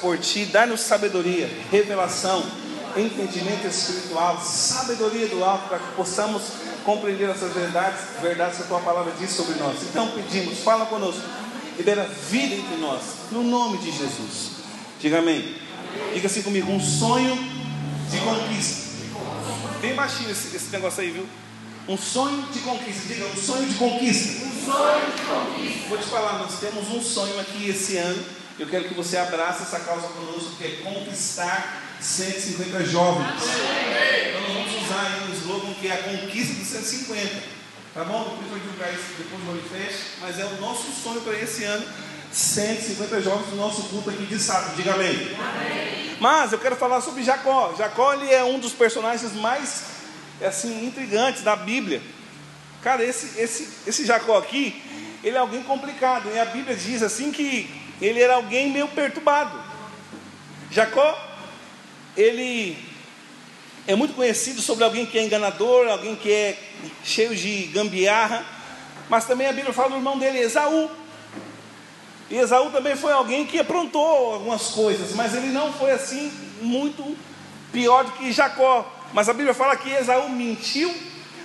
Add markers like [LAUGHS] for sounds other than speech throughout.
por ti, dá-nos sabedoria, revelação, entendimento espiritual, sabedoria do alto, para que possamos compreender essas verdades, verdades que a tua palavra diz sobre nós. Então pedimos, fala conosco, libera vida entre nós, no nome de Jesus. Diga amém. Diga assim comigo, um sonho de conquista. Bem baixinho esse, esse negócio aí, viu? Um sonho de conquista. Diga, um sonho de conquista. Um sonho de conquista. Vou te falar, nós temos um sonho aqui esse ano. Eu quero que você abrace essa causa conosco, que é conquistar 150 jovens. Então nós vamos usar aí um slogan que é a conquista dos 150. Tá bom? Depois vou divulgar isso depois do Manifest. Mas é o nosso sonho para esse ano. 150 jovens no nosso culto aqui de sábado. Diga amém. amém. Mas eu quero falar sobre Jacó. Jacó ele é um dos personagens mais assim intrigantes da Bíblia. Cara, esse, esse, esse Jacó aqui, ele é alguém complicado. E a Bíblia diz assim que ele era alguém meio perturbado. Jacó, ele é muito conhecido sobre alguém que é enganador, alguém que é cheio de gambiarra. Mas também a Bíblia fala do irmão dele, Esaú. E Esaú também foi alguém que aprontou algumas coisas, mas ele não foi assim muito pior do que Jacó. Mas a Bíblia fala que Esaú mentiu,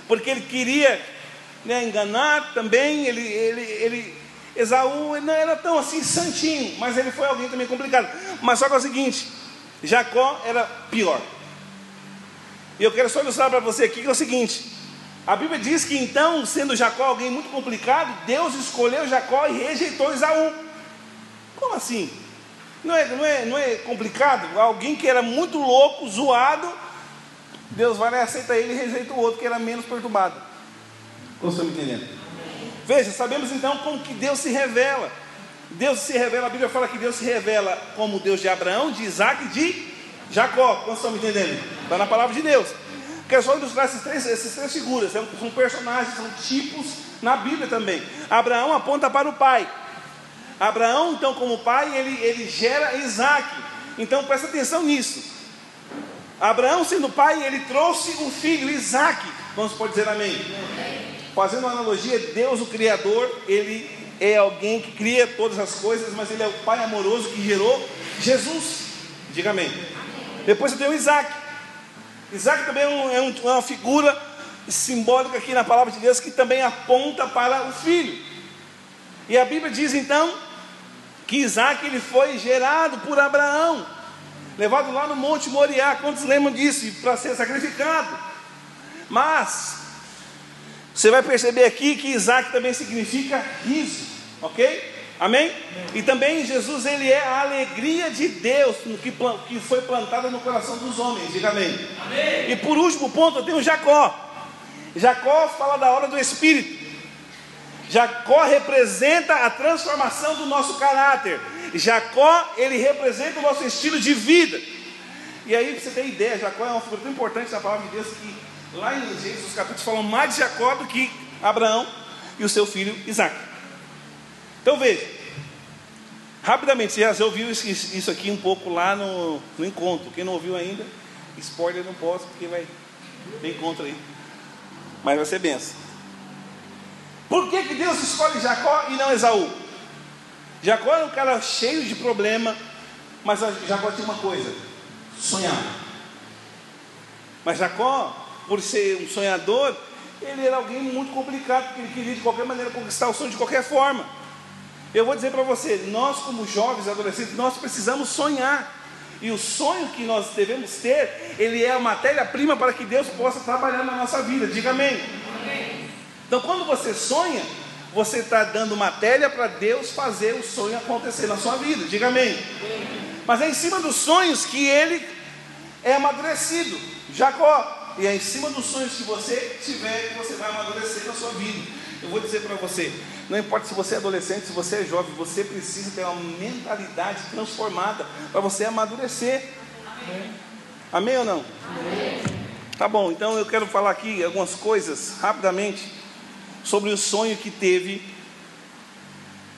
porque ele queria né, enganar também. Ele, ele, ele, Esaú não era tão assim santinho, mas ele foi alguém também complicado. Mas só que é o seguinte: Jacó era pior. E eu quero só ilustrar para você aqui que é o seguinte: a Bíblia diz que então, sendo Jacó alguém muito complicado, Deus escolheu Jacó e rejeitou Esaú. Como assim? Não é, não é, não é complicado? Alguém que era muito louco, zoado, Deus vai lá e aceita ele e rejeita o outro que era menos perturbado. Como estão me entendendo? Veja, sabemos então como que Deus se revela. Deus se revela, a Bíblia fala que Deus se revela como Deus de Abraão, de Isaac e de Jacó. Como estão me entendendo? Está na palavra de Deus. Quero só ilustrar esses três, essas três figuras. São, personagens, são tipos na Bíblia também. Abraão aponta para o pai. Abraão, então, como pai, ele, ele gera Isaac. Então, presta atenção nisso. Abraão, sendo pai, ele trouxe o filho, Isaac. Vamos pode dizer amém? amém. Fazendo uma analogia, Deus, o Criador, ele é alguém que cria todas as coisas, mas ele é o pai amoroso que gerou Jesus. Diga amém. Depois eu tenho Isaac. Isaac também é, é, um, é uma figura simbólica aqui na palavra de Deus que também aponta para o filho. E a Bíblia diz então que Isaac ele foi gerado por Abraão, levado lá no Monte Moriá. Quantos lembram disso? Para ser sacrificado. Mas você vai perceber aqui que Isaac também significa riso, ok? Amém? E também Jesus ele é a alegria de Deus que, que foi plantada no coração dos homens. Diga amém. amém. E por último ponto eu tenho Jacó. Jacó fala da hora do Espírito. Jacó representa a transformação do nosso caráter. Jacó, ele representa o nosso estilo de vida. E aí, para você ter ideia, Jacó é uma figura tão importante na palavra de Deus que lá em Gênesis, os capítulos falam mais de Jacó do que Abraão e o seu filho Isaac. Então veja, rapidamente, você já ouviu isso aqui um pouco lá no, no encontro. Quem não ouviu ainda, spoiler não posso, porque vai ter encontro aí. Mas vai ser benção. Por que, que Deus escolhe Jacó e não Esaú? Jacó era um cara cheio de problema, mas Jacó tinha uma coisa: sonhar. Mas Jacó, por ser um sonhador, ele era alguém muito complicado, porque ele queria de qualquer maneira conquistar o sonho de qualquer forma. Eu vou dizer para você, nós como jovens, adolescentes, nós precisamos sonhar. E o sonho que nós devemos ter, ele é a matéria-prima para que Deus possa trabalhar na nossa vida. Diga amém. Então, quando você sonha, você está dando matéria para Deus fazer o sonho acontecer na sua vida. Diga amém. Mas é em cima dos sonhos que ele é amadurecido. Jacó. E é em cima dos sonhos que você tiver que você vai amadurecer na sua vida. Eu vou dizer para você, não importa se você é adolescente, se você é jovem, você precisa ter uma mentalidade transformada para você amadurecer. Amém, Amém ou não? Amém. Tá bom, então eu quero falar aqui algumas coisas rapidamente sobre o sonho que teve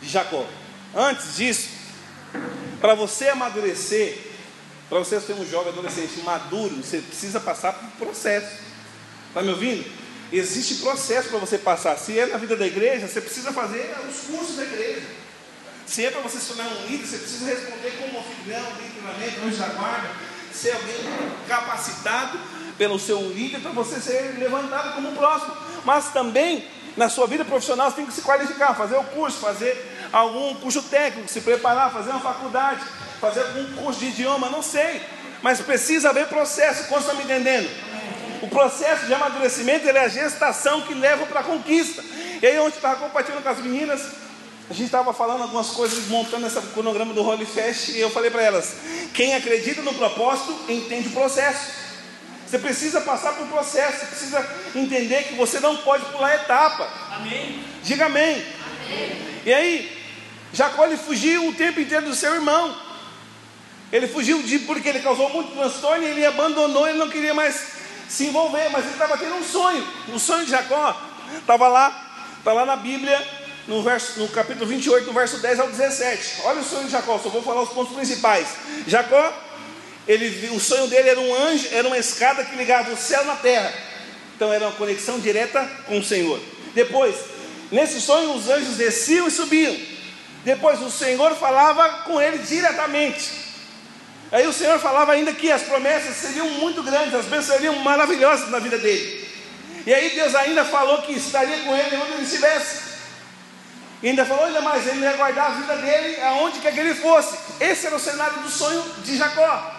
de Jacó. Antes disso, para você amadurecer, para você ser um jovem adolescente maduro, você precisa passar por um processo. Está me ouvindo? Existe processo para você passar. Se é na vida da igreja, você precisa fazer os cursos da igreja. Se é para você se tornar um líder, você precisa responder como anfitrião, literalmente, anjo da guarda, ser alguém capacitado pelo seu líder para você ser levantado como próximo. Mas também na sua vida profissional você tem que se qualificar, fazer o curso, fazer algum curso técnico, se preparar, fazer uma faculdade, fazer algum curso de idioma, não sei. Mas precisa haver processo, como está me entendendo? O processo de amadurecimento é a gestação que leva para a conquista. E aí, onde estava compartilhando com as meninas, a gente estava falando algumas coisas, montando esse cronograma do Holy Fest, e eu falei para elas: quem acredita no propósito entende o processo. Você precisa passar por um processo, você precisa entender que você não pode pular etapa. Amém. Diga amém. amém. E aí, Jacó ele fugiu o tempo inteiro do seu irmão. Ele fugiu de porque ele causou muito transtorno e ele abandonou, ele não queria mais se envolver, mas ele estava tendo um sonho. O sonho de Jacó estava lá, está lá na Bíblia, no, verso, no capítulo 28, no verso 10 ao 17. Olha o sonho de Jacó, só vou falar os pontos principais. Jacó, ele, o sonho dele era um anjo, era uma escada que ligava o céu na terra. Então era uma conexão direta com o Senhor. Depois, nesse sonho, os anjos desciam e subiam. Depois o Senhor falava com ele diretamente. Aí o Senhor falava ainda que as promessas seriam muito grandes, as bênçãos seriam maravilhosas na vida dele. E aí Deus ainda falou que estaria com ele onde ele estivesse. E ainda falou ainda mais, ele ia guardar a vida dele aonde quer que ele fosse. Esse era o cenário do sonho de Jacó.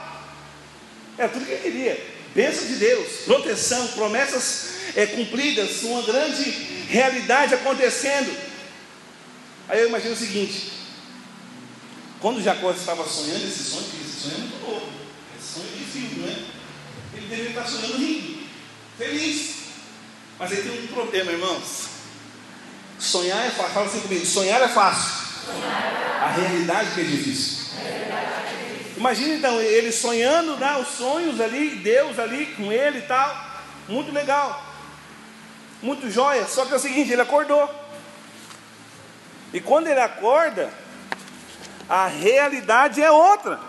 É tudo que ele queria. Bênção de Deus, proteção, promessas é, cumpridas, uma grande realidade acontecendo. Aí eu imagino o seguinte: quando Jacó estava sonhando esse sonho, sonho é muito louco. É sonho de filme, não é? Ele deveria estar sonhando rindo, feliz. Mas aí tem um problema, irmãos. Sonhar é fácil. Fala assim comigo: sonhar é fácil. A realidade que é difícil. Imagina então ele sonhando, né, os sonhos ali, Deus ali com ele e tal. Muito legal. Muito jóia. Só que é o seguinte: ele acordou. E quando ele acorda, a realidade é outra.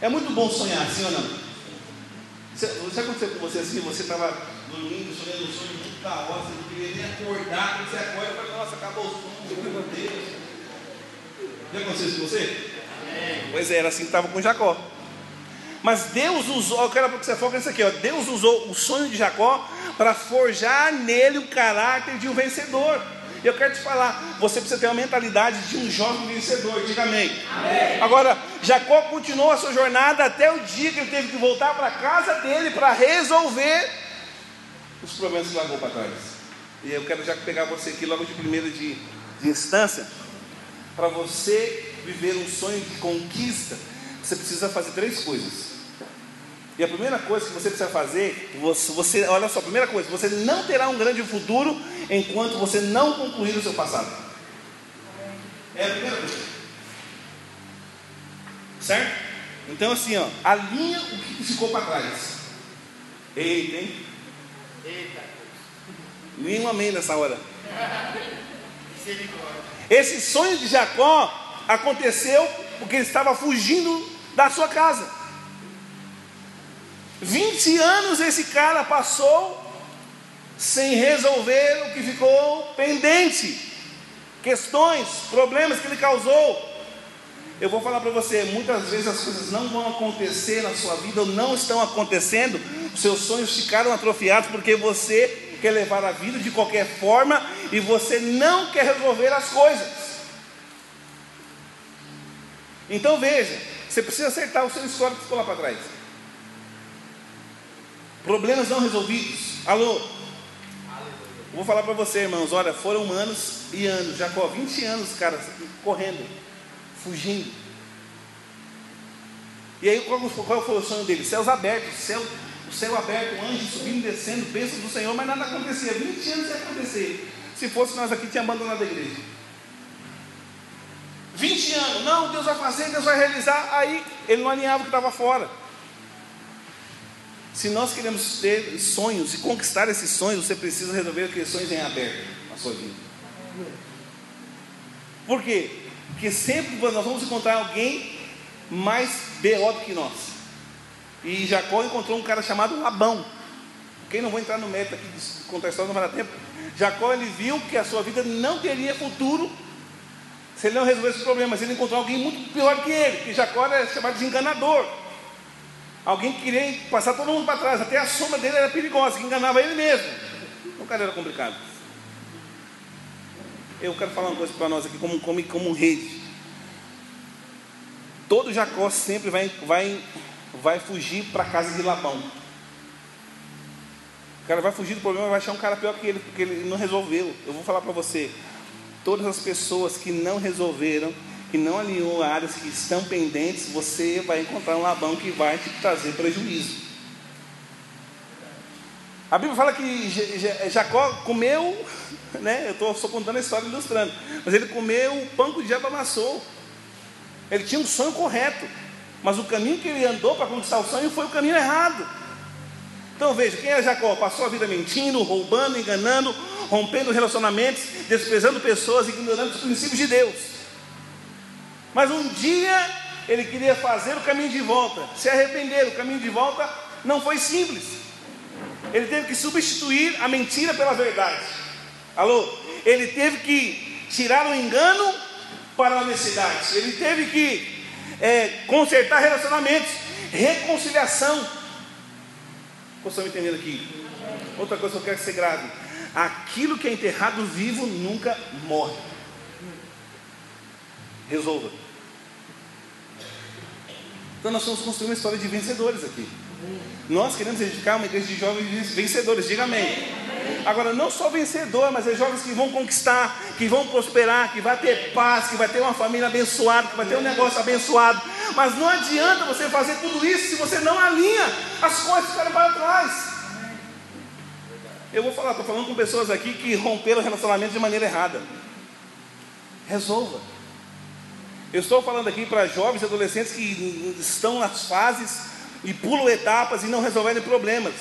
É muito bom sonhar, sim ou não? Você aconteceu com você assim? Você estava dormindo, sonhando um sonho muito da hora, você não queria nem acordar, quando você acorda, fala, nossa, acabou o sonho, meu Deus. Já aconteceu isso com você? É. Pois é, era assim que estava com Jacó. Mas Deus usou, eu quero que você foque nisso aqui, ó. Deus usou o sonho de Jacó para forjar nele o caráter de um vencedor. Eu quero te falar, você precisa ter uma mentalidade de um jovem vencedor, diga amém. amém. Agora, Jacó continuou a sua jornada até o dia que ele teve que voltar para a casa dele para resolver os problemas que largou para trás. E eu quero já pegar você aqui logo de primeira de, de instância, para você viver um sonho de conquista, você precisa fazer três coisas. E a primeira coisa que você precisa fazer, você, você, olha só, a primeira coisa, você não terá um grande futuro enquanto você não concluir o seu passado. É a primeira coisa. Certo? Então assim, ó, alinha o que ficou para trás. Eita, hein? Eita. Nenhum amém nessa hora. Esse sonho de Jacó aconteceu porque ele estava fugindo da sua casa. 20 anos esse cara passou sem resolver o que ficou pendente, questões, problemas que ele causou. Eu vou falar para você, muitas vezes as coisas não vão acontecer na sua vida ou não estão acontecendo, seus sonhos ficaram atrofiados porque você quer levar a vida de qualquer forma e você não quer resolver as coisas. Então veja, você precisa acertar o seu histórico que ficou lá para trás. Problemas não resolvidos. Alô? Vou falar para você, irmãos. Olha, foram anos e anos. Jacó, 20 anos, cara, correndo, fugindo. E aí, qual, qual foi o sonho dele? Céus abertos, céu, o céu aberto, anjo subindo e descendo, bênçãos do Senhor, mas nada acontecia. 20 anos ia acontecer. Se fosse nós aqui, tinha abandonado a igreja. 20 anos, não, Deus vai fazer, Deus vai realizar. Aí ele não alinhava o que estava fora. Se nós queremos ter sonhos e conquistar esses sonhos, você precisa resolver sonhos em aberto na sua vida. Por quê? Porque sempre nós vamos encontrar alguém mais B.O. do que nós. E Jacó encontrou um cara chamado Labão. Quem não vou entrar no mérito aqui de contar a história, não vai dar tempo. Jacó ele viu que a sua vida não teria futuro se ele não resolver esse problema, mas ele encontrou alguém muito pior que ele, que Jacó era chamado de enganador. Alguém que queria passar todo mundo para trás, até a sombra dele era perigosa, que enganava ele mesmo. O cara era complicado. Eu quero falar uma coisa para nós aqui, como, como, como rede. Todo Jacó sempre vai, vai, vai fugir para a casa de Labão. O cara vai fugir do problema, vai achar um cara pior que ele, porque ele não resolveu. Eu vou falar para você todas as pessoas que não resolveram, que não alinhou áreas que estão pendentes, você vai encontrar um Labão que vai te trazer prejuízo. A Bíblia fala que Jacó comeu, [LAUGHS] né? Eu estou só contando a história ilustrando, mas ele comeu o pão que o diabo amassou. Ele tinha um sonho correto, mas o caminho que ele andou para conquistar o sonho foi o caminho errado. Então veja, quem é Jacó? Passou a vida mentindo, roubando, enganando, rompendo relacionamentos, desprezando pessoas, ignorando os princípios de Deus. Mas um dia ele queria fazer o caminho de volta, se arrepender. O caminho de volta não foi simples. Ele teve que substituir a mentira pela verdade. Alô? Ele teve que tirar o engano para a honestidade. Ele teve que é, consertar relacionamentos, reconciliação. Vocês estão me entendendo aqui? Outra coisa que eu quero que você grave aquilo que é enterrado vivo nunca morre. Resolva. Então nós vamos construir uma história de vencedores aqui. Nós queremos edificar uma igreja de jovens vencedores, diga amém. Agora, não só vencedor, mas é jovens que vão conquistar, que vão prosperar, que vai ter paz, que vai ter uma família abençoada, que vai ter um negócio abençoado. Mas não adianta você fazer tudo isso se você não alinha as coisas que para trás. Eu vou falar, estou falando com pessoas aqui que romperam relacionamentos de maneira errada. Resolva. Eu estou falando aqui para jovens e adolescentes que estão nas fases e pulam etapas e não resolvem problemas.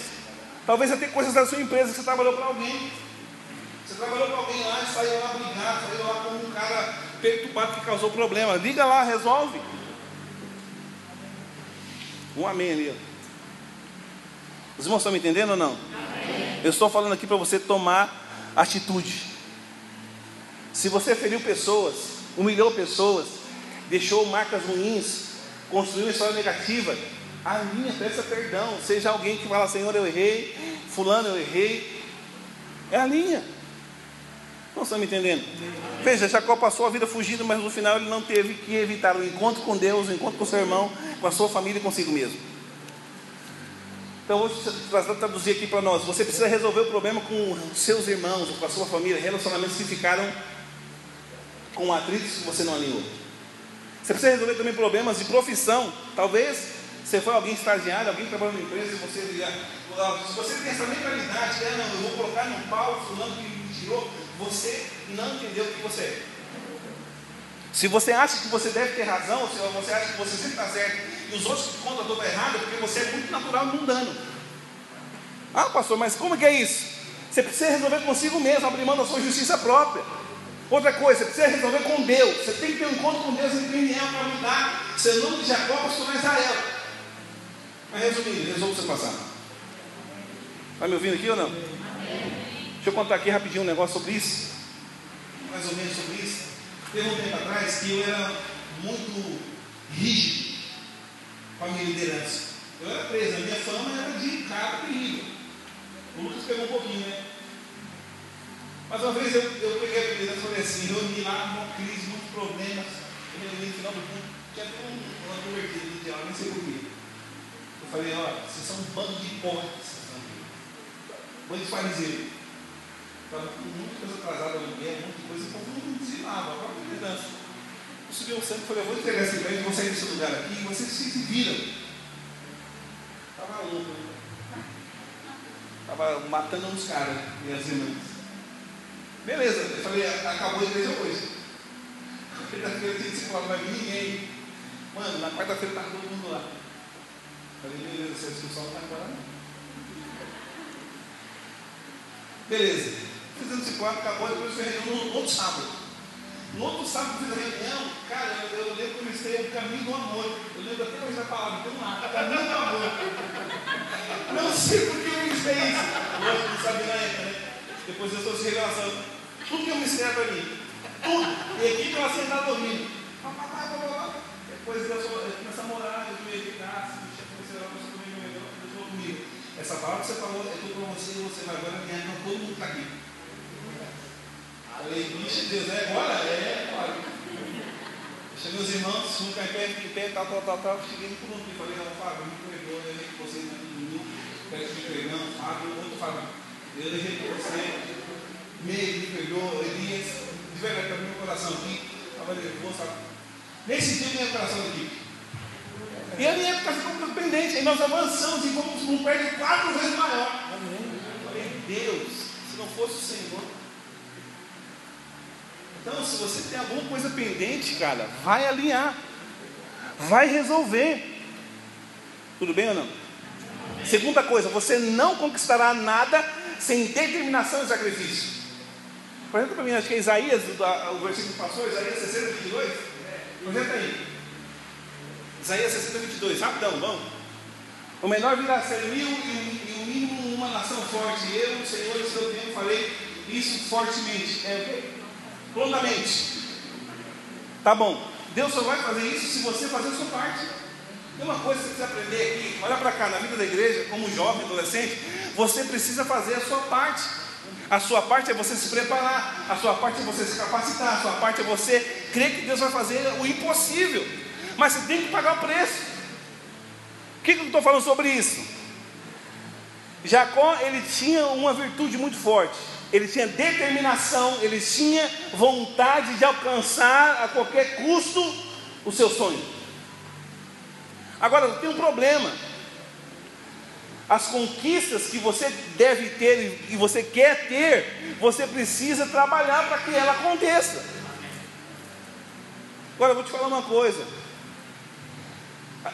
Talvez até coisas da sua empresa que você trabalhou para alguém. Você trabalhou para alguém lá e saiu lá brigado, saiu lá como um cara perturbado que causou problema. Liga lá, resolve. Um amém ali. Os irmãos estão me entendendo ou não? Eu estou falando aqui para você tomar atitude. Se você feriu pessoas, humilhou pessoas, deixou marcas ruins, construiu uma história negativa, alinha, peça perdão. Seja alguém que fala, Senhor, eu errei, fulano, eu errei. É a linha. Não estão me entendendo? Veja, Jacó passou a vida fugindo, mas no final ele não teve que evitar o encontro com Deus, o encontro com seu irmão, com a sua família e consigo mesmo. Então, vou traduzir aqui para nós. Você precisa resolver o problema com seus irmãos, com a sua família, relacionamentos que ficaram com atritos que você não alinhou. Você precisa resolver também problemas de profissão. Talvez você foi alguém estagiário, alguém que trabalha numa empresa e você se você tem essa mentalidade, ah, não, eu vou colocar no pau fulano que me tirou, você não entendeu o que você é. Se você acha que você deve ter razão, se você acha que você sempre está certo e os outros que contam toda errada, é porque você é muito natural e mundano. Ah, pastor, mas como que é isso? Você precisa resolver consigo mesmo, abrir mão da sua justiça própria. Outra coisa, você precisa resolver com Deus. Você tem que ter um encontro com Deus em Peniel para mudar seu nome de Jacó para tornar Israel. Mas resumindo, resolva o seu passado. Está me ouvindo aqui ou não? Deixa eu contar aqui rapidinho um negócio sobre isso. Mais ou menos sobre isso. Teve um tempo atrás que eu era muito rígido com a minha liderança. Eu era preso, a minha fama era de cara terrível. O Lucas pegou um pouquinho, né? Mas uma vez eu, eu peguei a liderança e falei assim, reuni lá uma crise, muitos problemas. Eu reuni no final do mundo, tinha até um, uma convertida no diálogo, nem sei porquê. Eu falei, olha, vocês são um bando de hipócritas, bando de fariseu. Estava com muita coisa atrasada no mulher, muita coisa, o povo não ensinava, a própria liderança. Eu ao centro e falei, eu vou entregar esse emprego, vou sair desse lugar aqui, e vocês se viram. Estava louco, Estava matando uns caras, minhas irmãs. Beleza, eu falei, acabou a igreja hoje. Quarta-feira tinha discipulado, vai vir ninguém. Mano, na quarta-feira estava todo mundo lá. Falei, beleza, essa discussão não está embora não. Beleza. Fizemos discipulado, acabou, depois foi reunião no outro sábado. No outro sábado fiz a reunião, cara, eu, eu lembro que eu o caminho do amor. Eu lembro até hoje da palavra, tem um lá, caminho do amor. Não sei porque eu ministrei é isso. Lógico, não sabia na época, né? Depois eu trouxe revelação. Tudo que eu me para mim. Tudo. E aqui que ela sentada dormindo. Depois Deus começa a morar, eu me eficaz, comecei a começar a comer melhor, Deus falou comigo. Essa palavra que você falou é tudo para você e você vai agora ganhar com todo mundo que está aqui. Falei, bicho, Deus, é agora? É, agora. Cheguei os irmãos, um cai pé, em pé, tal, tal, tal, tal. Cheguei no pronto e falei, não, Fábio, me pregou, eu levei que você tudo domingo, peço de pregão, Fábio, outro Fábio. Eu levei que você, meio me perdoou, Elias, de verdade, meu coração aqui, estava nervoso, sabe? Nesse dia, meu coração aqui. E a minha época ficou pendente, e nós avançamos e fomos num prédio quatro vezes maior. Eu falei, Deus, se não fosse o Senhor, então, se você tem alguma coisa pendente, cara, vai alinhar, vai resolver. Tudo bem ou não? Segunda coisa, você não conquistará nada sem determinação e sacrifício. Apresenta para mim, acho que é Isaías, o versículo que passou, Isaías 60, 22. Apresenta aí. Isaías 60, 22, rapidão, vamos. O menor virá ser mil e o mínimo uma nação forte. Eu, o Senhor, o seu tempo, falei isso fortemente. É o quê? Prontamente. Tá bom. Deus só vai fazer isso se você fazer a sua parte. Tem uma coisa que você precisa aprender aqui. Olha para cá, na vida da igreja, como jovem, adolescente, você precisa fazer a sua parte. A sua parte é você se preparar, a sua parte é você se capacitar, a sua parte é você crer que Deus vai fazer o impossível. Mas você tem que pagar o preço. O que, que eu estou falando sobre isso? Jacó, ele tinha uma virtude muito forte ele tinha determinação, ele tinha vontade de alcançar a qualquer custo o seu sonho. Agora, tem um problema. As conquistas que você deve ter e você quer ter, você precisa trabalhar para que ela aconteça. Agora, eu vou te falar uma coisa.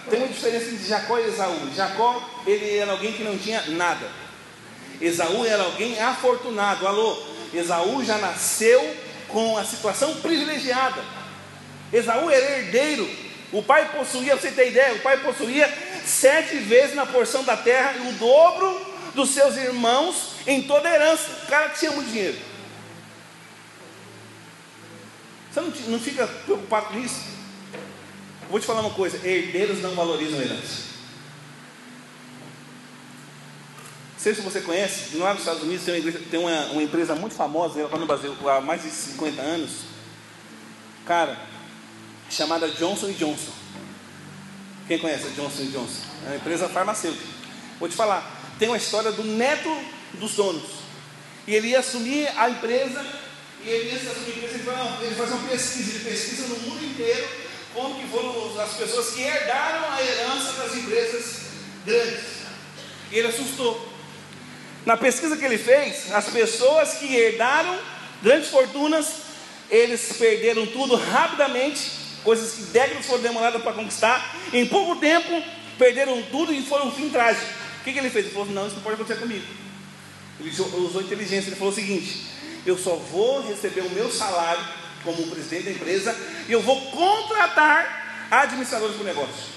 Tem uma diferença entre Jacó e Esaú. Jacó, ele era alguém que não tinha nada. Esaú era alguém afortunado. Alô, Esaú já nasceu com a situação privilegiada. Esaú era herdeiro. O pai possuía, você ter ideia, o pai possuía sete vezes na porção da terra e o dobro dos seus irmãos em toda herança. O cara tinha muito dinheiro. Você não fica preocupado com isso? Vou te falar uma coisa: herdeiros não valorizam herança. Sei se você conhece, lá nos Estados Unidos tem uma, igreja, tem uma, uma empresa muito famosa, ela está no Brasil há mais de 50 anos, cara, chamada Johnson Johnson. Quem conhece a Johnson Johnson? É uma empresa farmacêutica. Vou te falar, tem uma história do neto dos donos. E ele ia assumir a empresa, e ele ia assumir a empresa, ele vai, ele uma pesquisa, ele pesquisa no mundo inteiro como que foram as pessoas que herdaram a herança das empresas grandes. E ele assustou. Na pesquisa que ele fez, as pessoas que herdaram grandes fortunas, eles perderam tudo rapidamente, coisas que décadas foram demoradas para conquistar, em pouco tempo perderam tudo e foram um fim trágico. O que, que ele fez? Ele falou: Não, isso não pode acontecer comigo. Ele usou inteligência, ele falou o seguinte: Eu só vou receber o meu salário como presidente da empresa e eu vou contratar administradores para o negócio.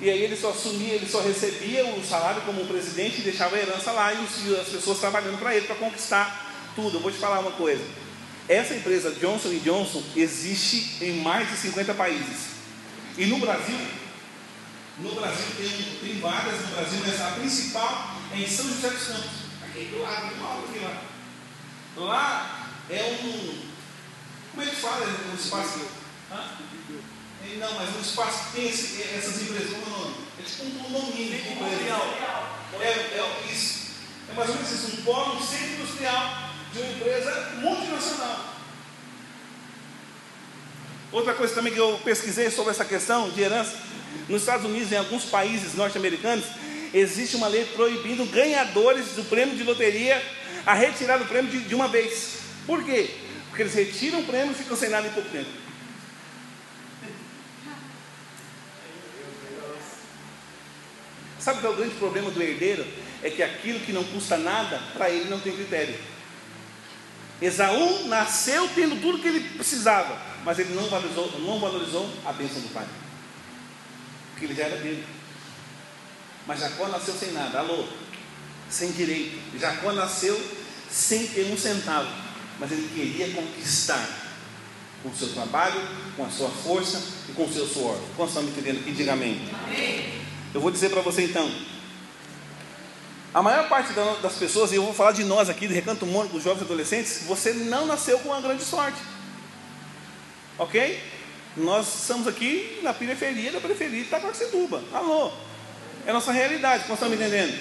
E aí ele só assumia, ele só recebia o salário como um presidente e deixava a herança lá e as pessoas trabalhando para ele para conquistar tudo. Eu vou te falar uma coisa. Essa empresa Johnson Johnson existe em mais de 50 países. E no Brasil, no Brasil tem, tem várias no Brasil, mas a principal é em São José dos Campos. Aqui do lado, uma hora aqui lá. Lá é um. Como é que fala o espaço? Hã? Não, mas um espaço que tem esse, essas empresas, como é o nome? É tipo um condomínio de empresa. É, é isso. É mais ou menos isso, um polo, um centro industrial de uma empresa multinacional. Outra coisa também que eu pesquisei sobre essa questão de herança, nos Estados Unidos, em alguns países norte-americanos, existe uma lei proibindo ganhadores do prêmio de loteria a retirar o prêmio de, de uma vez. Por quê? Porque eles retiram o prêmio e ficam sem nada em pouco tempo. Sabe qual é o grande problema do herdeiro? É que aquilo que não custa nada, para ele não tem critério. Esaú nasceu tendo tudo que ele precisava, mas ele não valorizou, não valorizou a bênção do pai. Porque ele já era dele. Mas Jacó nasceu sem nada. Alô? sem direito. Jacó nasceu sem ter um centavo, mas ele queria conquistar com o seu trabalho, com a sua força e com o seu suor. Quantos estão me entendendo aqui? Diga amém. amém. Eu vou dizer para você então. A maior parte das pessoas, e eu vou falar de nós aqui, de Recanto Mônico, dos jovens adolescentes, você não nasceu com uma grande sorte. Ok? Nós estamos aqui na periferia da periferia de Itacoaxetuba. Alô? É a nossa realidade, como estão me entendendo?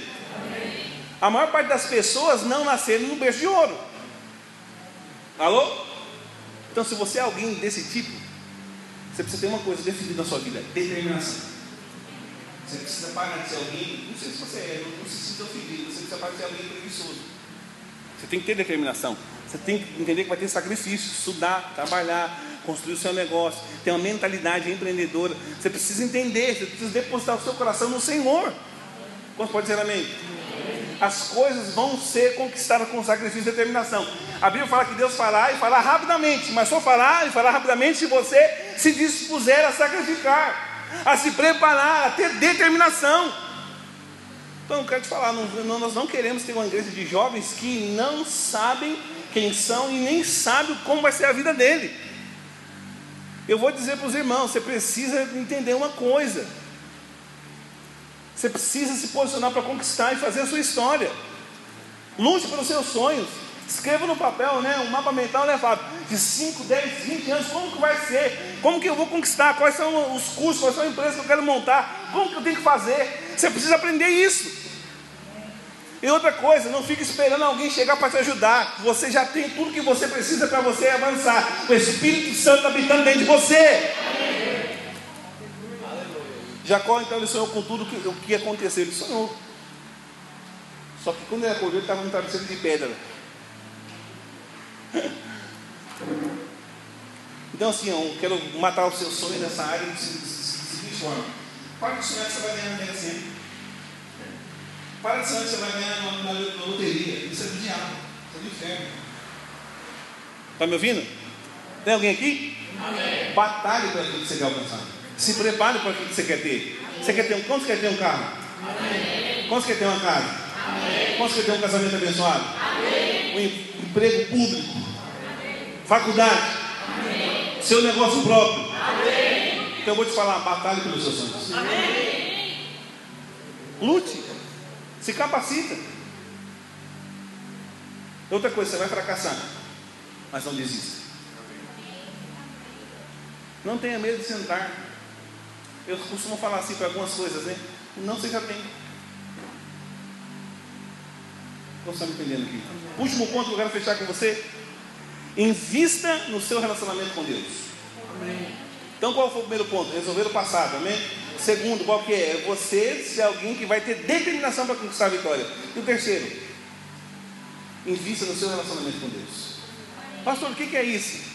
A maior parte das pessoas não nasceram no berço de ouro. Alô? Então, se você é alguém desse tipo, você precisa ter uma coisa definida na sua vida: determinação. Você precisa parar de ser alguém, não sei se você é, não se sinta ofendido, você precisa parar de ser alguém preguiçoso. Você tem que ter determinação. Você tem que entender que vai ter sacrifício, estudar, trabalhar, construir o seu negócio, ter uma mentalidade empreendedora. Você precisa entender, você precisa depositar o seu coração no Senhor. Quanto pode dizer amém? As coisas vão ser conquistadas com sacrifício e determinação. A Bíblia fala que Deus fará e fará rapidamente, mas só fará e fará rapidamente se você se dispuser a sacrificar a se preparar, a ter determinação. Então, eu quero te falar, não, nós não queremos ter uma igreja de jovens que não sabem quem são e nem sabem como vai ser a vida dele. Eu vou dizer para os irmãos: você precisa entender uma coisa. Você precisa se posicionar para conquistar e fazer a sua história. Lute pelos seus sonhos. Escreva no papel, né? Um mapa mental, né, Fábio? De 5, 10, 20 anos, como que vai ser? Como que eu vou conquistar? Quais são os cursos, quais são as empresas que eu quero montar? Como que eu tenho que fazer? Você precisa aprender isso. E outra coisa, não fique esperando alguém chegar para te ajudar. Você já tem tudo que você precisa para você avançar. O Espírito Santo habitando dentro de você. Jacó então ele sonhou com tudo que, o que aconteceu. Ele sonhou. Só que quando ele acordou, ele estava no travesseiro de pedra. Então, assim, eu quero matar o seu sonho nessa área de seguinte forma: para de sonhar que você vai ganhar na Mega Sena. Para de sonhar que você vai ganhar na, na, na loteria. Isso é do diabo, isso é do inferno. Está me ouvindo? Tem alguém aqui? Amém. Batalhe para aquilo que você quer alcançar. Se prepare para aquilo que você quer ter. Você quer ter um. Quantos quer ter um carro? Amém. Quantos quer ter uma casa? Amém. Quantos quer ter um casamento abençoado? Amém. Um emprego público faculdade, Amém. seu negócio próprio. Amém. Então eu vou te falar, batalhe pelos seus sonhos. Lute, se capacita. Outra coisa, você vai fracassar, mas não desista. Não tenha medo de sentar. Eu costumo falar assim para algumas coisas, né? Não seja tem. Você está me entendendo aqui? Último ponto que eu quero fechar com você Invista no seu relacionamento com Deus. Amém. Então qual foi o primeiro ponto? Resolver o passado, amém? Segundo, qual que é? É você ser alguém que vai ter determinação para conquistar a vitória. E o terceiro, invista no seu relacionamento com Deus. Pastor, o que é isso?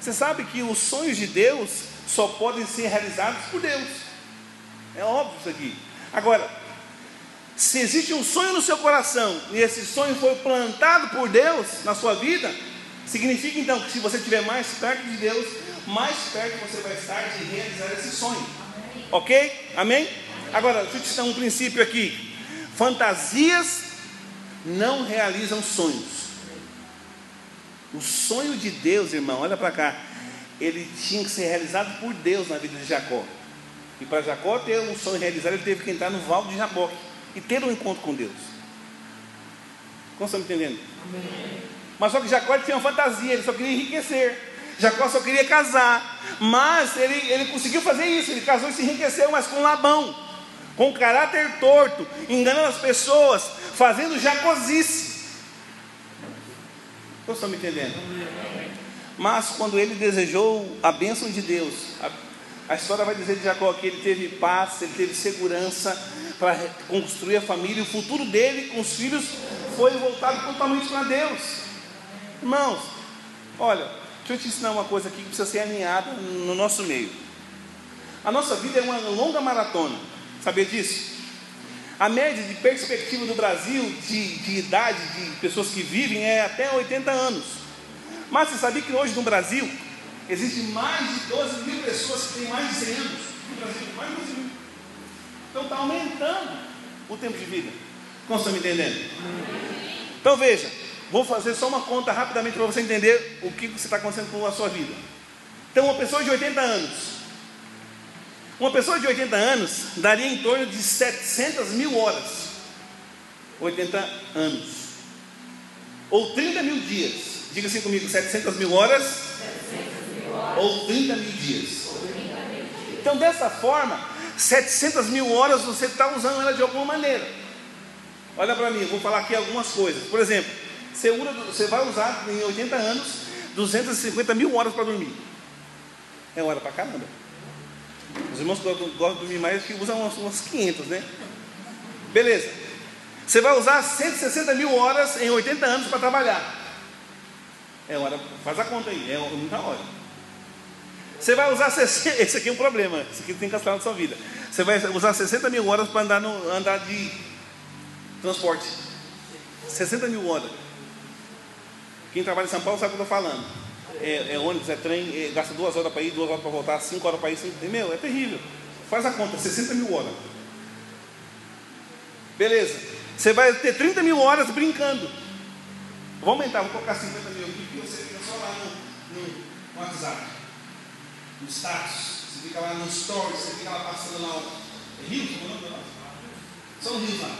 Você sabe que os sonhos de Deus só podem ser realizados por Deus. É óbvio isso aqui. Agora, se existe um sonho no seu coração e esse sonho foi plantado por Deus na sua vida, Significa então que se você estiver mais perto de Deus, mais perto você vai estar de realizar esse sonho. Amém. Ok? Amém? Agora, deixa eu te dar um princípio aqui: fantasias não realizam sonhos. O sonho de Deus, irmão, olha para cá, ele tinha que ser realizado por Deus na vida de Jacó. E para Jacó ter um sonho realizado, ele teve que entrar no val de Jabó e ter um encontro com Deus. Como estão me entendendo? Amém. Mas só que Jacó tinha uma fantasia, ele só queria enriquecer. Jacó só queria casar. Mas ele, ele conseguiu fazer isso, ele casou e se enriqueceu, mas com Labão, com caráter torto, enganando as pessoas, fazendo jacosice. Vocês estão me entendendo? Mas quando ele desejou a bênção de Deus, a, a história vai dizer de Jacó que ele teve paz, ele teve segurança para construir a família, o futuro dele com os filhos foi voltado totalmente para Deus. Irmãos, olha, deixa eu te ensinar uma coisa aqui que precisa ser alinhada no nosso meio. A nossa vida é uma longa maratona, sabia disso? A média de perspectiva do Brasil de, de idade de pessoas que vivem é até 80 anos. Mas você sabia que hoje no Brasil existem mais de 12 mil pessoas que têm mais de 100 anos? No Brasil, mais de 12 mil. Então está aumentando o tempo de vida. Como estão me entendendo? Então veja, vou fazer só uma conta rapidamente para você entender o que está acontecendo com a sua vida. Então, uma pessoa de 80 anos, uma pessoa de 80 anos daria em torno de 700 mil horas. 80 anos. Ou 30 mil dias. Diga assim comigo: 700 mil horas. 700 mil horas. Ou 30 mil dias. Então, dessa forma, 700 mil horas você está usando ela de alguma maneira. Olha para mim, vou falar aqui algumas coisas. Por exemplo, você, você vai usar em 80 anos 250 mil horas para dormir. É hora para caramba. Os irmãos gostam de dormir mais que usam umas, umas 500, né? Beleza. Você vai usar 160 mil horas em 80 anos para trabalhar. É hora, faz a conta aí, é muita hora. Você vai usar [LAUGHS] 60, esse aqui é um problema, esse aqui tem que gastar na sua vida. Você vai usar 60 mil horas para andar, no, andar de transporte. 60 mil horas. Quem trabalha em São Paulo sabe o que eu estou falando. É, é, ônibus, é trem, é, gasta duas horas para ir, duas horas para voltar, cinco horas para ir. Cinco... Meu, é terrível. Faz a conta, 60 mil horas. Beleza. Você vai ter 30 mil horas brincando. Vou aumentar, vou colocar 50 mil aqui, porque você fica só lá no, no WhatsApp, no status, você fica lá no stories, você fica lá passando lá. É Rio? São rios lá.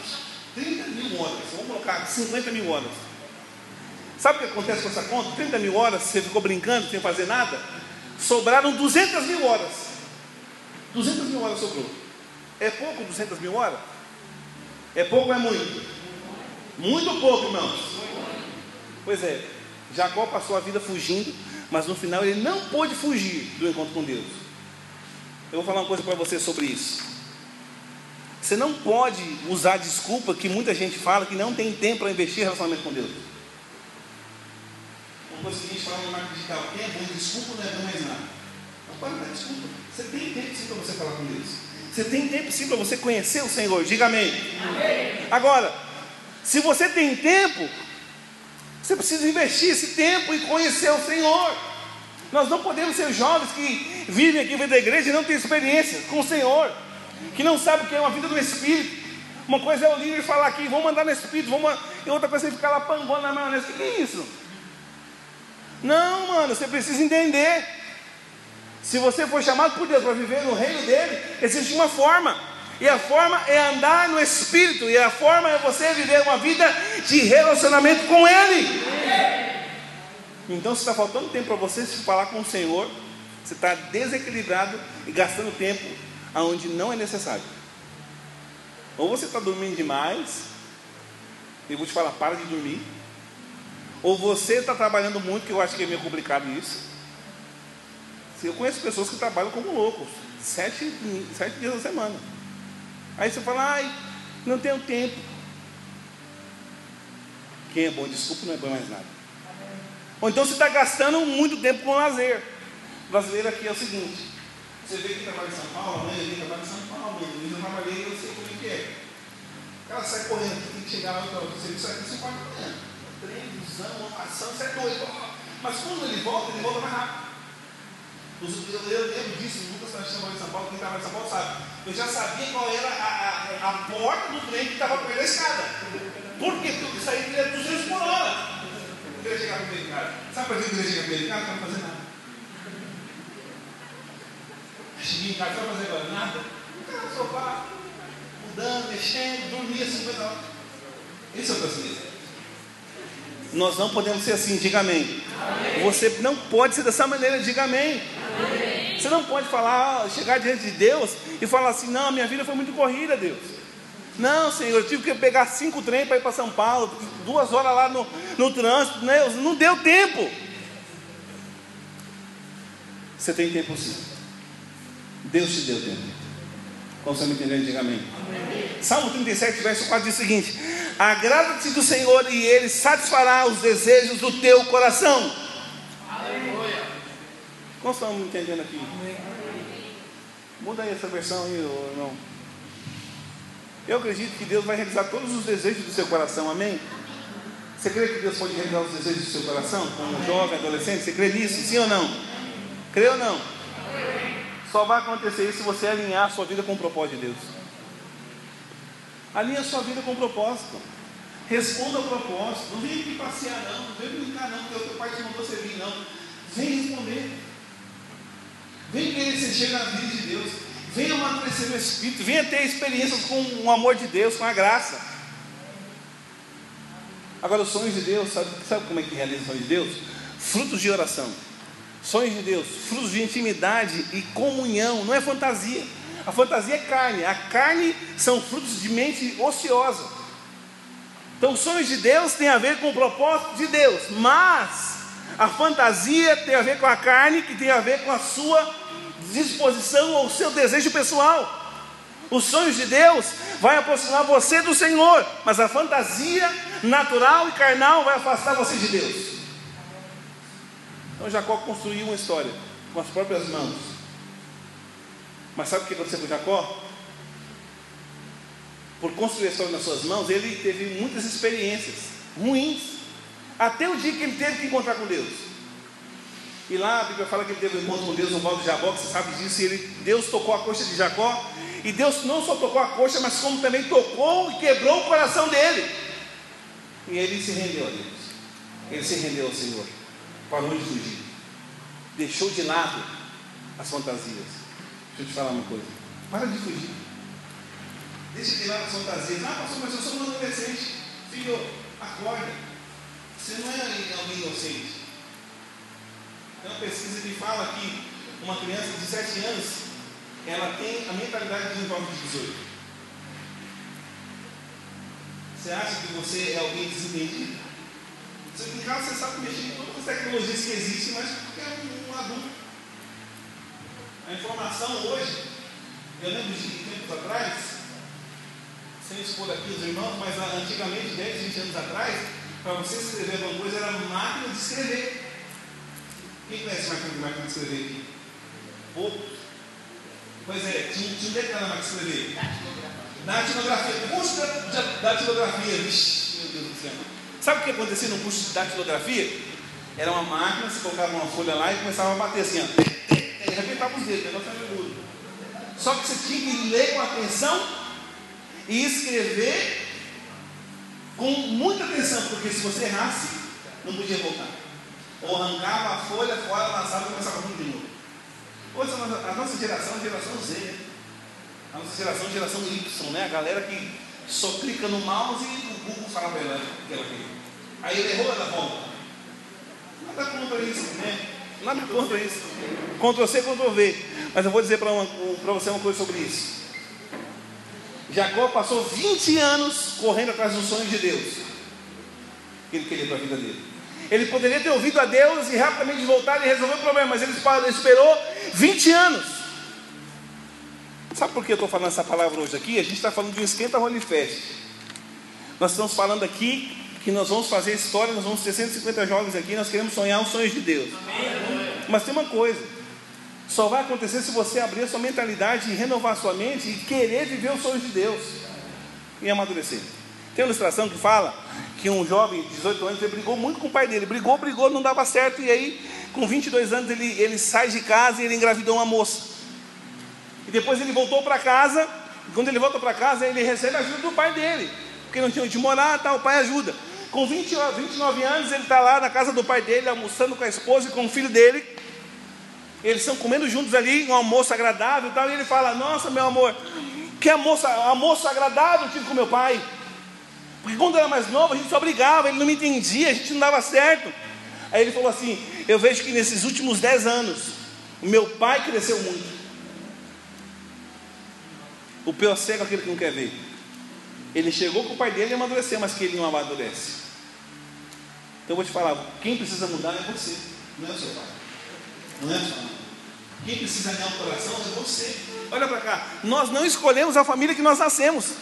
30 mil horas. Vamos colocar 50 mil horas. Sabe o que acontece com essa conta? 30 mil horas, você ficou brincando sem fazer nada? Sobraram 200 mil horas. 200 mil horas sobrou. É pouco 200 mil horas? É pouco ou é muito? Muito pouco, irmãos. Pois é, Jacó passou a vida fugindo, mas no final ele não pôde fugir do encontro com Deus. Eu vou falar uma coisa para você sobre isso. Você não pode usar a desculpa que muita gente fala que não tem tempo para investir em relacionamento com Deus. Uma coisa que a gente fala no marketing digital, quem é bom desculpa não é bom mais nada. Não pode dar desculpa. Você tem tempo sim para você falar com Deus. Você tem tempo sim para você conhecer o Senhor. Diga amém. amém. Agora, se você tem tempo, você precisa investir esse tempo e conhecer o Senhor. Nós não podemos ser jovens que vivem aqui dentro da igreja e não têm experiência com o Senhor, que não sabem o que é uma vida do Espírito. Uma coisa é o líder falar aqui, vamos mandar no Espírito, vamos... e outra coisa é ficar lá pangando na maionese. O que é isso? Não, mano, você precisa entender. Se você for chamado por Deus para viver no reino dele, existe uma forma. E a forma é andar no Espírito, e a forma é você viver uma vida de relacionamento com Ele. Então, se está faltando tempo para você se falar com o Senhor, você está desequilibrado e gastando tempo aonde não é necessário. Ou você está dormindo demais, eu vou te falar, para de dormir. Ou você está trabalhando muito, que eu acho que é meio complicado isso. Eu conheço pessoas que trabalham como loucos, sete, sete dias na semana. Aí você fala, ai, não tenho tempo. Quem é bom, desculpa, não é bom mais nada. Ou então você está gastando muito tempo com lazer. O brasileiro aqui é o seguinte: você vê que trabalha em São Paulo, né? Ele trabalha em São Paulo, eu já trabalhei, eu sei como é que é. O cara sai correndo, tem que chegar lá, você sai aqui 5 horas da manhã. Trem, busão, ação, você é doido. Mas quando ele volta, ele volta mais rápido. Eu lembro disso, Lucas está chamando em São Paulo, quem estava em São Paulo sabe. Eu já sabia qual era a, a, a porta do trem que estava perto da escada. Por quê? Porque eu saía 200 por hora. Eu queria chegar para o casa. Sabe por que eu queria chegar para o casa? Não estava fazendo nada. Cheguei em casa, não fazer agora nada. Ficava no sofá, mudando, mexendo, dormia 50 horas. Esse é o brasileiro. Nós não podemos ser assim, diga amém. amém. Você não pode ser dessa maneira, diga amém. Amém. Você não pode falar, chegar diante de Deus e falar assim: não, minha vida foi muito corrida, Deus. Não, Senhor, eu tive que pegar cinco trens para ir para São Paulo, duas horas lá no, no trânsito, né? não deu tempo. Você tem tempo sim. Deus te deu tempo. Como você me entendeu, diga amém. amém. Salmo 37, verso 4 diz o seguinte: Agrada-te do Senhor e Ele satisfará os desejos do teu coração. Como estamos entendendo aqui? Muda aí essa versão aí, irmão. Eu acredito que Deus vai realizar todos os desejos do seu coração, amém? Você crê que Deus pode realizar os desejos do seu coração? Como jovem, adolescente, você crê nisso? Sim ou não? Crê ou não? Só vai acontecer isso se você alinhar a sua vida com o propósito de Deus. Alinhe a sua vida com o propósito. Responda ao propósito. Não vem aqui passear, não. Não vem brincar, não, porque o teu pai te mandou servir, não. Vem responder. Ser cheio na vida de Deus. Venha amadurecer no Espírito. Venha ter experiências com o amor de Deus, com a graça. Agora, os sonhos de Deus, sabe, sabe como é que realiza os sonhos de Deus? Frutos de oração. Sonhos de Deus, frutos de intimidade e comunhão, não é fantasia. A fantasia é carne, a carne são frutos de mente ociosa. Então, os sonhos de Deus têm a ver com o propósito de Deus, mas a fantasia tem a ver com a carne, que tem a ver com a sua disposição ou seu desejo pessoal. Os sonhos de Deus vai aproximar você do Senhor, mas a fantasia natural e carnal vai afastar você de Deus. Então Jacó construiu uma história com as próprias mãos. Mas sabe o que aconteceu com Jacó? Por construir a história nas suas mãos, ele teve muitas experiências ruins, até o dia que ele teve que encontrar com Deus. E lá a Bíblia fala que ele teve um encontro com Deus no Val de Jabó, que você sabe disso, e ele, Deus tocou a coxa de Jacó, e Deus não só tocou a coxa, mas como também tocou e quebrou o coração dele. E ele se rendeu a Deus. Ele se rendeu ao Senhor. Parou de fugir. Deixou de lado as fantasias. Deixa eu te falar uma coisa. Para de fugir. Deixa de lado as fantasias. Ah, pastor, mas eu sou um adolescente. Filho, acorda. Você não é alguém inocente. Tem uma pesquisa que fala que uma criança de 7 anos, ela tem a mentalidade de um jovem de 18. Você acha que você é alguém desentendido? Você, em casa você sabe mexer com todas as tecnologias que existem, mas porque é um, um adulto. A informação hoje, eu lembro de tempos atrás, sem expor aqui os irmãos, mas antigamente, 10, 20 anos atrás, para você escrever alguma coisa era máquina de escrever. Quem conhece máquina, máquina de escrever aqui? Poucos. Pois é, tinha, tinha um detalhe na máquina de escrever. Datilografia. Curso da datilografia. Vixe, meu Deus do céu. Sabe o que acontecia no curso de datilografia? Era uma máquina, você colocava uma folha lá e começava a bater assim, ó. E arrebentava os dedos, negócio era duro. Só que você tinha que ler com atenção e escrever com muita atenção, porque se você errasse, não podia voltar. Ou arrancava a folha fora, lançava e começava tudo de novo. Hoje a nossa geração é geração Z, né? A nossa geração é geração Y, né? A galera que só clica no mouse e o Google fala para ela o que ela quer. Aí ele errou, ela volta. Nada contra isso, né? Nada contra isso. Ctrl C, Ctrl V. Mas eu vou dizer para você uma coisa sobre isso. Jacó passou 20 anos correndo atrás dos sonhos de Deus. Que ele queria para a vida dele. Ele poderia ter ouvido a Deus e rapidamente voltar e resolver o problema, mas ele esperou 20 anos. Sabe por que eu estou falando essa palavra hoje aqui? A gente está falando de um esquenta Holy Fest. Nós estamos falando aqui que nós vamos fazer história, nós vamos ter 150 jovens aqui, nós queremos sonhar os sonhos de Deus. Mas tem uma coisa, só vai acontecer se você abrir a sua mentalidade e renovar a sua mente e querer viver os sonhos de Deus e amadurecer. Tem uma ilustração que fala que um jovem de 18 anos ele brigou muito com o pai dele, brigou, brigou, não dava certo, e aí, com 22 anos, ele, ele sai de casa e ele engravidou uma moça. E depois ele voltou para casa, e quando ele volta para casa, ele recebe a ajuda do pai dele, porque não tinha onde morar, tá, o pai ajuda. Com 20, 29 anos, ele está lá na casa do pai dele, almoçando com a esposa e com o filho dele. Eles estão comendo juntos ali, um almoço agradável e tal. E ele fala: Nossa, meu amor, que almoço, almoço agradável tive com meu pai. Porque quando eu era mais novo, a gente só brigava, ele não me entendia, a gente não dava certo. Aí ele falou assim: Eu vejo que nesses últimos dez anos, o meu pai cresceu muito. O pior cego é aquele que não quer ver. Ele chegou com o pai dele e amadureceu, mas que ele não amadurece. Então eu vou te falar, quem precisa mudar é você, não é o seu pai. Não é a sua mãe. Quem precisa ganhar o coração é você. Olha para cá, nós não escolhemos a família que nós nascemos.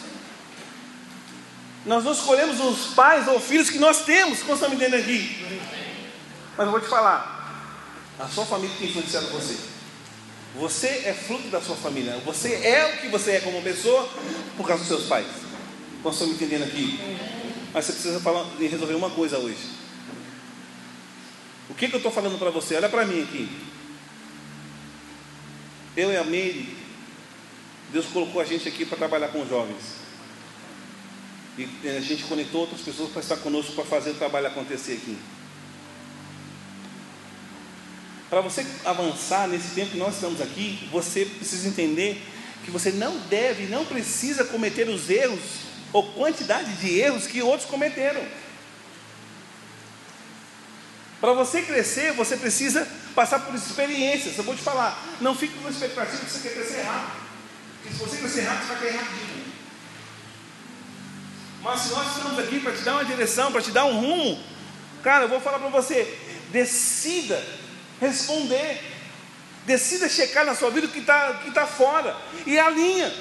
Nós não escolhemos os pais ou filhos que nós temos, como me entendendo aqui. Mas eu vou te falar, a sua família tem influenciado você. Você é fruto da sua família. Você é o que você é como pessoa por causa dos seus pais. Estamos me entendendo aqui. Mas você precisa falar, resolver uma coisa hoje. O que, que eu estou falando para você? Olha para mim aqui. Eu e a Meire, Deus colocou a gente aqui para trabalhar com jovens. E a gente conectou outras pessoas para estar conosco para fazer o trabalho acontecer aqui. Para você avançar nesse tempo que nós estamos aqui, você precisa entender que você não deve, não precisa cometer os erros ou quantidade de erros que outros cometeram. Para você crescer, você precisa passar por experiências. Eu vou te falar, não fique com expectativa que você quer crescer rápido. Porque se você crescer rápido, você vai cair rapidinho. Mas se nós estamos aqui para te dar uma direção, para te dar um rumo, cara, eu vou falar para você, decida responder. Decida checar na sua vida o que está que tá fora. E alinha.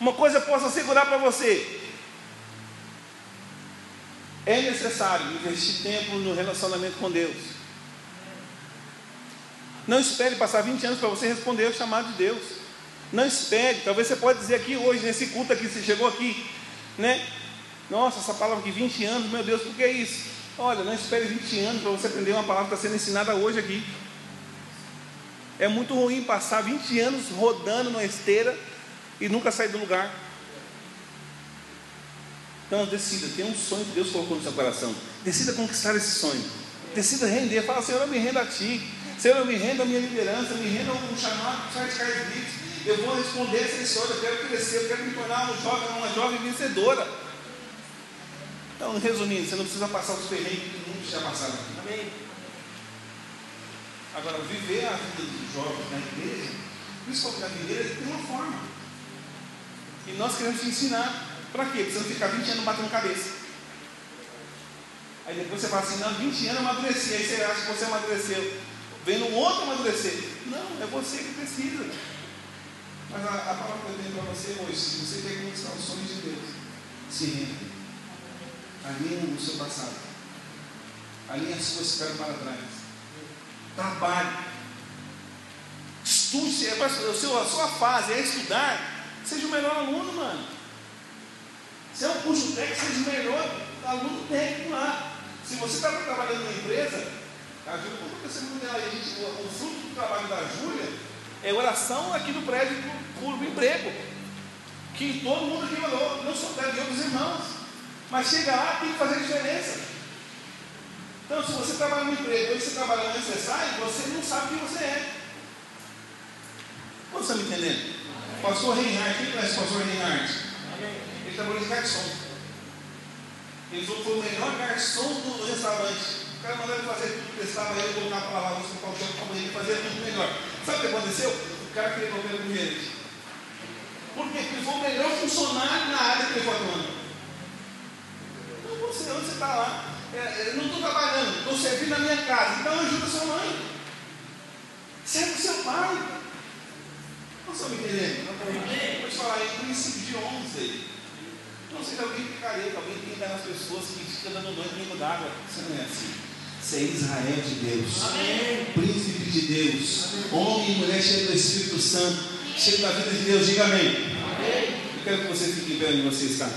Uma coisa eu posso assegurar para você: é necessário investir tempo no relacionamento com Deus. Não espere passar 20 anos para você responder o chamado de Deus. Não espere. Talvez você pode dizer aqui hoje, nesse culto aqui, você chegou aqui, né? Nossa, essa palavra aqui, 20 anos, meu Deus, por que é isso? Olha, não espere 20 anos para você aprender uma palavra que está sendo ensinada hoje aqui. É muito ruim passar 20 anos rodando na esteira e nunca sair do lugar. Então decida, tem um sonho que Deus colocou no seu coração. Decida conquistar esse sonho. Decida render. Fala, Senhor, eu me rendo a Ti. Senhor, eu me rendo à minha liderança, eu me rendo a um chamado Charles Briggs. Eu vou responder essa história, eu quero crescer, eu quero me tornar um jovem, uma jovem vencedora. Então, resumindo, você não precisa passar os perrengues que muitos já passaram aqui. Amém. Agora, viver a vida dos jovens na igreja, principalmente na igreja, tem uma forma. E nós queremos te ensinar. Para quê? Para você não ficar 20 anos batendo cabeça. Aí depois você fala assim, não, 20 anos eu amadureci, aí você acha que você amadureceu. Vendo um outro amadurecer. Não, é você que precisa. Mas a, a palavra que eu tenho para você hoje, se você quer conquistar os sonhos de Deus, se renda. Alinhe o seu passado. Alinhe a sua espera para trás. Trabalhe. Estude, é a sua fase é estudar. Seja o melhor aluno, mano. Se é um curso técnico, seja o melhor aluno técnico lá. Se você está trabalhando numa empresa, a Júlia contou testemunho dela, a gente, o, o fruto do trabalho da Júlia é oração aqui no prédio por, por emprego. Que todo mundo aqui orou, não só deve de outros irmãos. Mas chega lá, tem que fazer diferença. Então, se você trabalha no emprego e você trabalha no necessário, você não sabe quem você é. Você está me entendendo? Pastor Reinhardt, quem conhece o pastor Reinhardt? Ele trabalhou de garçom. Ele falou foi o melhor garçom do restaurante. O cara mandou ele fazer tudo que prestava ele, colocar para lavar louça, colocar o chão para ele fazer tudo melhor. Sabe o que aconteceu? O cara queria comer com gerente. Por quê? Porque ele foi o melhor funcionário na área que ele foi atuando. Então você, onde você está lá? É, eu não estou trabalhando, estou servindo a minha casa. Então ajuda sua mãe. Serve o seu pai. Não estão me entendendo? Vou te falar aí, princípio de 11. Não seja alguém que careta, alguém que engana as pessoas que fica dando banho dentro d'água. Você não é assim. Você é Israel de Deus, Amém. príncipe de Deus, amém. homem e mulher cheio do Espírito Santo, cheio da vida de Deus. Diga amém. amém. Eu quero que você fique bem onde você está.